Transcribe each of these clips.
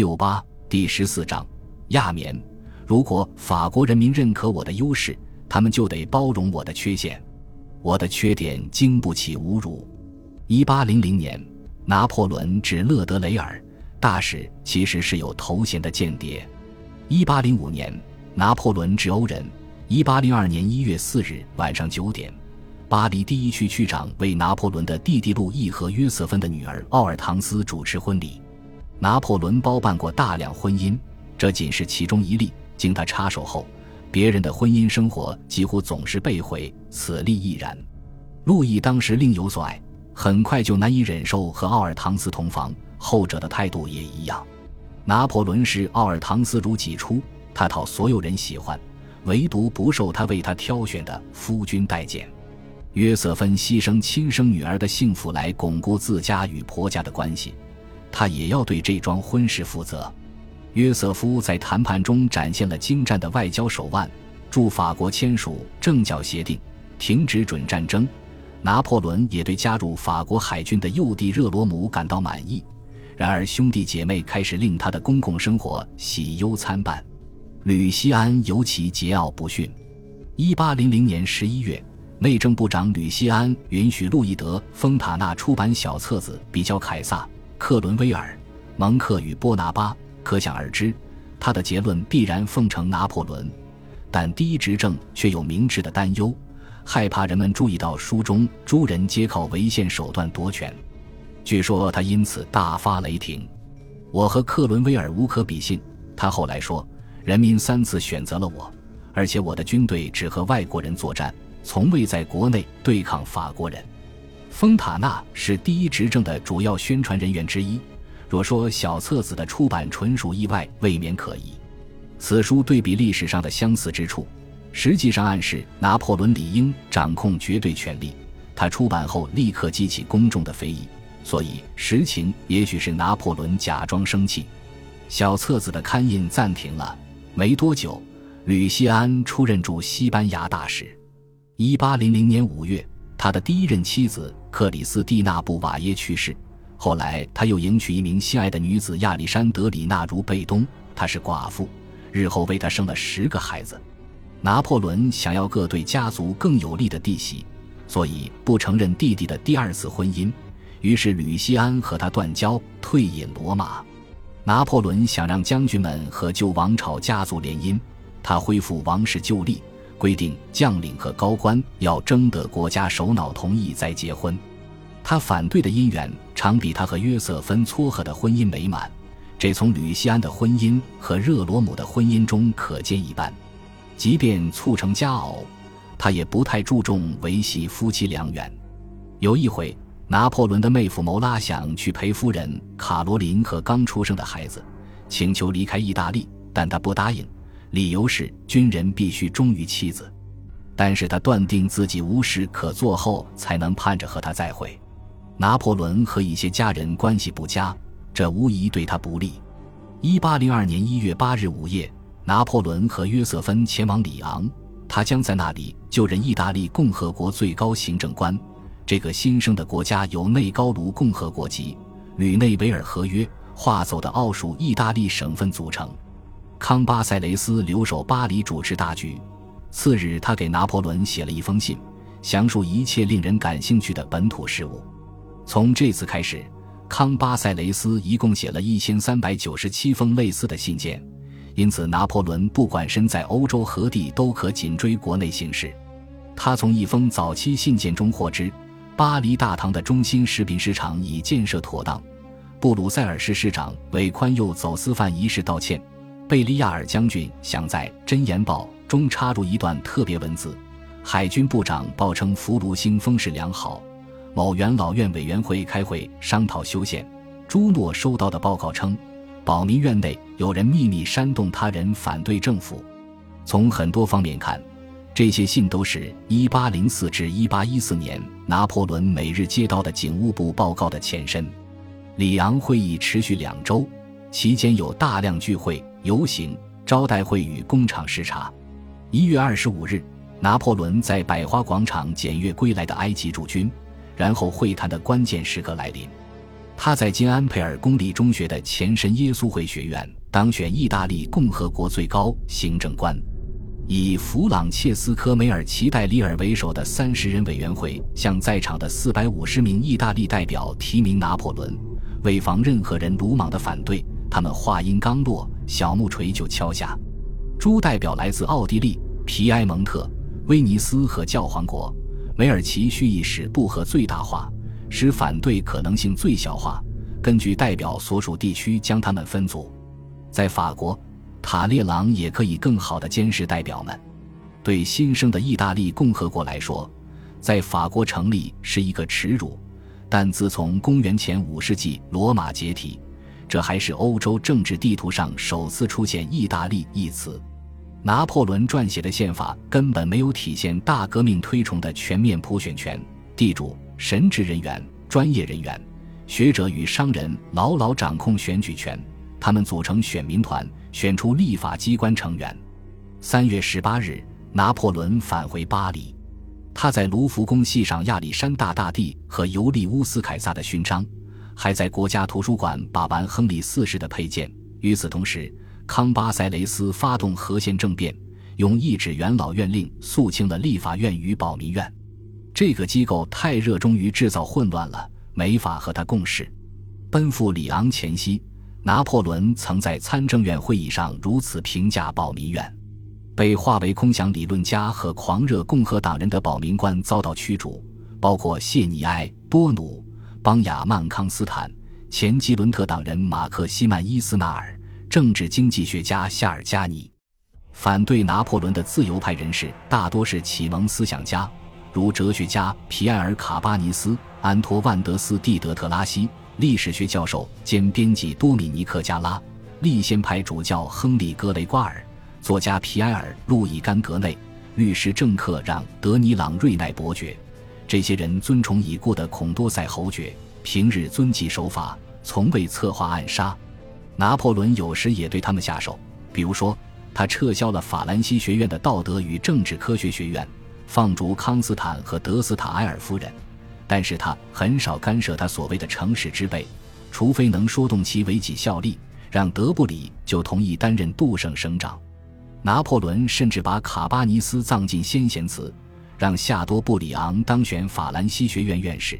六八第十四章亚眠。如果法国人民认可我的优势，他们就得包容我的缺陷。我的缺点经不起侮辱。一八零零年，拿破仑指勒德雷尔大使其实是有头衔的间谍。一八零五年，拿破仑指欧人。一八零二年一月四日晚上九点。巴黎第一区区长为拿破仑的弟弟路易和约瑟芬的女儿奥尔唐斯主持婚礼。拿破仑包办过大量婚姻，这仅是其中一例。经他插手后，别人的婚姻生活几乎总是被毁，此例亦然。路易当时另有所爱，很快就难以忍受和奥尔唐斯同房，后者的态度也一样。拿破仑视奥尔唐斯如己出，他讨所有人喜欢，唯独不受他为他挑选的夫君待见。约瑟芬牺牲亲生女儿的幸福来巩固自家与婆家的关系，他也要对这桩婚事负责。约瑟夫在谈判中展现了精湛的外交手腕，助法国签署政教协定，停止准战争。拿破仑也对加入法国海军的幼弟热罗姆感到满意。然而，兄弟姐妹开始令他的公共生活喜忧参半。吕西安尤其桀骜不驯。一八零零年十一月。内政部长吕西安允许路易德·丰塔纳出版小册子，比较凯撒、克伦威尔、蒙克与波拿巴。可想而知，他的结论必然奉承拿破仑。但第一执政却有明智的担忧，害怕人们注意到书中诸人皆靠违宪手段夺权。据说他因此大发雷霆：“我和克伦威尔无可比性。”他后来说：“人民三次选择了我，而且我的军队只和外国人作战。”从未在国内对抗法国人。丰塔纳是第一执政的主要宣传人员之一。若说小册子的出版纯属意外，未免可疑。此书对比历史上的相似之处，实际上暗示拿破仑理应掌控绝对权力。他出版后立刻激起公众的非议，所以实情也许是拿破仑假装生气。小册子的刊印暂停了。没多久，吕西安出任驻西班牙大使。一八零零年五月，他的第一任妻子克里斯蒂娜·布瓦耶去世。后来，他又迎娶一名心爱的女子亚历山德里娜·如贝东，她是寡妇，日后为他生了十个孩子。拿破仑想要各对家族更有利的弟媳，所以不承认弟弟的第二次婚姻。于是，吕西安和他断交，退隐罗马。拿破仑想让将军们和旧王朝家族联姻，他恢复王室旧例。规定将领和高官要征得国家首脑同意再结婚，他反对的姻缘常比他和约瑟芬撮合的婚姻美满，这从吕西安的婚姻和热罗姆的婚姻中可见一斑。即便促成佳偶，他也不太注重维系夫妻良缘。有一回，拿破仑的妹夫牟拉想去陪夫人卡罗琳和刚出生的孩子，请求离开意大利，但他不答应。理由是军人必须忠于妻子，但是他断定自己无事可做后，才能盼着和他再会。拿破仑和一些家人关系不佳，这无疑对他不利。一八零二年一月八日午夜，拿破仑和约瑟芬前往里昂，他将在那里就任意大利共和国最高行政官。这个新生的国家由内高卢共和国籍、吕内维尔合约划走的奥属意大利省份组成。康巴塞雷斯留守巴黎主持大局。次日，他给拿破仑写了一封信，详述一切令人感兴趣的本土事务。从这次开始，康巴塞雷斯一共写了一千三百九十七封类似的信件。因此，拿破仑不管身在欧洲何地，都可紧追国内形势。他从一封早期信件中获知，巴黎大堂的中心食品市场已建设妥当。布鲁塞尔市市长为宽宥走私犯一事道歉。贝利亚尔将军想在《真言报》中插入一段特别文字。海军部长报称俘虏星风势良好。某元老院委员会开会商讨修宪。朱诺收到的报告称，保民院内有人秘密煽动他人反对政府。从很多方面看，这些信都是1804至1814年拿破仑每日接到的警务部报告的前身。里昂会议持续两周，期间有大量聚会。游行、招待会与工厂视察。一月二十五日，拿破仑在百花广场检阅归来的埃及驻军，然后会谈的关键时刻来临。他在金安佩尔公立中学的前身耶稣会学院当选意大利共和国最高行政官。以弗朗切斯科·梅尔奇代里尔为首的三十人委员会向在场的四百五十名意大利代表提名拿破仑。为防任何人鲁莽的反对，他们话音刚落，小木锤就敲下。朱代表来自奥地利、皮埃蒙特、威尼斯和教皇国。梅尔奇蓄意使不和最大化。使反对可能性最小化，根据代表所属地区将他们分组。在法国，塔列朗也可以更好地监视代表们。对新生的意大利共和国来说，在法国成立是一个耻辱。但自从公元前五世纪罗马解体，这还是欧洲政治地图上首次出现“意大利”一词。拿破仑撰写的宪法根本没有体现大革命推崇的全面普选权，地主。神职人员、专业人员、学者与商人牢牢掌控选举权，他们组成选民团，选出立法机关成员。三月十八日，拿破仑返回巴黎，他在卢浮宫系上亚历山大大帝和尤利乌斯凯撒的勋章，还在国家图书馆把玩亨利四世的佩剑。与此同时，康巴塞雷斯发动和宪政变，用一纸元老院令肃清了立法院与保民院。这个机构太热衷于制造混乱了，没法和他共事。奔赴里昂前夕，拿破仑曾在参政院会议上如此评价保民院：被划为空想理论家和狂热共和党人的保民官遭到驱逐，包括谢尼埃、波努、邦雅曼康斯坦、前吉伦特党人马克西曼伊斯纳尔、政治经济学家夏尔加尼。反对拿破仑的自由派人士大多是启蒙思想家。如哲学家皮埃尔·卡巴尼斯、安托万·德斯蒂德特拉西、历史学教授兼编辑多米尼克·加拉、立宪派主教亨利·格雷瓜尔、作家皮埃尔·路易甘格内、律师政客让·德尼朗瑞奈伯爵。这些人尊崇已故的孔多塞侯爵，平日遵纪守法，从未策划暗杀。拿破仑有时也对他们下手，比如说，他撤销了法兰西学院的道德与政治科学学院。放逐康斯坦和德斯塔埃尔夫人，但是他很少干涉他所谓的城市之辈，除非能说动其为己效力，让德布里就同意担任杜省省长。拿破仑甚至把卡巴尼斯葬进先贤祠，让夏多布里昂当选法兰西学院院士。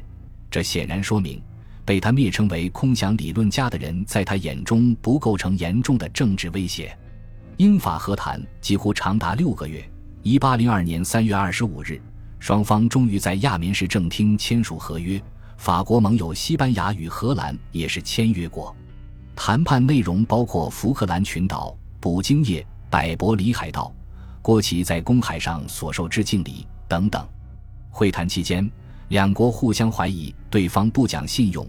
这显然说明，被他蔑称为空想理论家的人，在他眼中不构成严重的政治威胁。英法和谈几乎长达六个月。一八零二年三月二十五日，双方终于在亚眠市政厅签署合约。法国盟友西班牙与荷兰也是签约国。谈判内容包括福克兰群岛、捕鲸业、百伯里海盗、国旗在公海上所受之敬礼等等。会谈期间，两国互相怀疑对方不讲信用。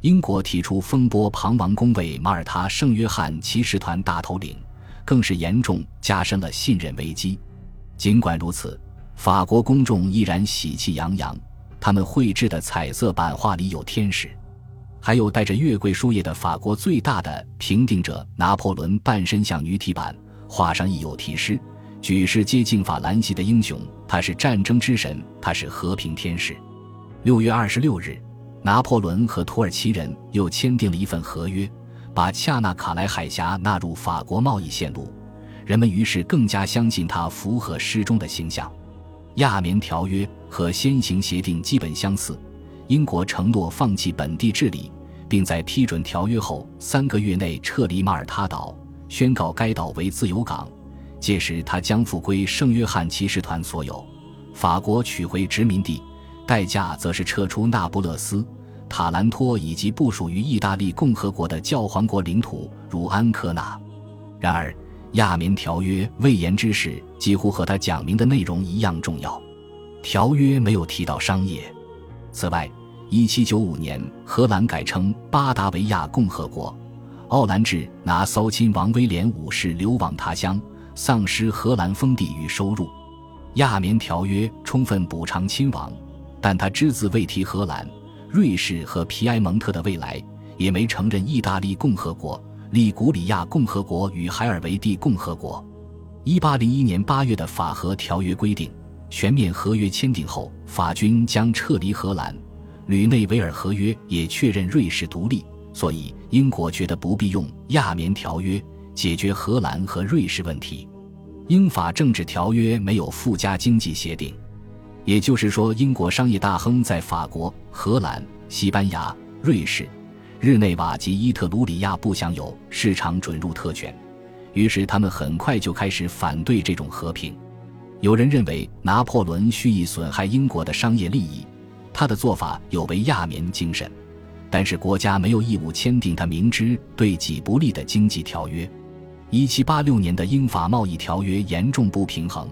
英国提出风波庞王公为马耳他圣约翰骑士团大头领，更是严重加深了信任危机。尽管如此，法国公众依然喜气洋洋。他们绘制的彩色版画里有天使，还有带着月桂树叶的法国最大的评定者拿破仑半身像女体版，画上亦有题诗：“举世皆敬法兰西的英雄，他是战争之神，他是和平天使。”六月二十六日，拿破仑和土耳其人又签订了一份合约，把恰纳卡莱海峡纳入法国贸易线路。人们于是更加相信他符合诗中的形象。亚眠条约和先行协定基本相似。英国承诺放弃本地治理，并在批准条约后三个月内撤离马耳他岛，宣告该岛为自由港。届时，它将复归圣约翰骑士团所有。法国取回殖民地，代价则是撤出那不勒斯、塔兰托以及不属于意大利共和国的教皇国领土，如安科纳。然而。亚眠条约未言之事几乎和他讲明的内容一样重要。条约没有提到商业。此外，1795年荷兰改称巴达维亚共和国，奥兰治拿骚亲王威廉五世流亡他乡，丧失荷兰封地与收入。亚眠条约充分补偿亲王，但他只字未提荷兰、瑞士和皮埃蒙特的未来，也没承认意大利共和国。利古里亚共和国与海尔维蒂共和国。一八零一年八月的法荷条约规定，全面合约签订后，法军将撤离荷兰，吕内维尔合约也确认瑞士独立，所以英国觉得不必用亚棉条约解决荷兰和瑞士问题。英法政治条约没有附加经济协定，也就是说，英国商业大亨在法国、荷兰、西班牙、瑞士、日内瓦及伊特鲁里亚不享有市场准入特权，于是他们很快就开始反对这种和平。有人认为拿破仑蓄意损害英国的商业利益。他的做法有违亚棉精神，但是国家没有义务签订他明知对己不利的经济条约。一七八六年的英法贸易条约严重不平衡，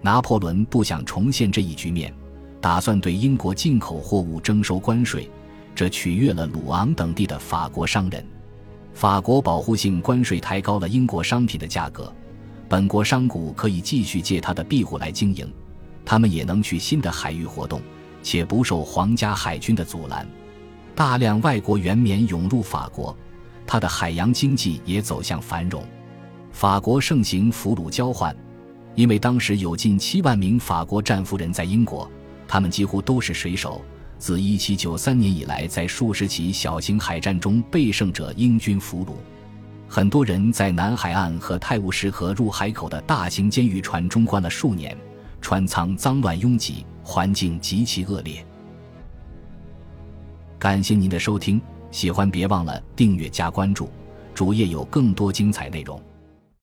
拿破仑不想重现这一局面，打算对英国进口货物征收关税，这取悦了鲁昂等地的法国商人。法国保护性关税抬高了英国商品的价格，本国商贾可以继续借他的庇护来经营，他们也能去新的海域活动。且不受皇家海军的阻拦，大量外国原棉涌入法国，它的海洋经济也走向繁荣。法国盛行俘虏交换，因为当时有近七万名法国战俘人在英国，他们几乎都是水手。自1793年以来，在数十起小型海战中被胜者英军俘虏，很多人在南海岸和泰晤士河入海口的大型监狱船中关了数年，船舱脏乱拥挤。环境极其恶劣。感谢您的收听，喜欢别忘了订阅加关注，主页有更多精彩内容。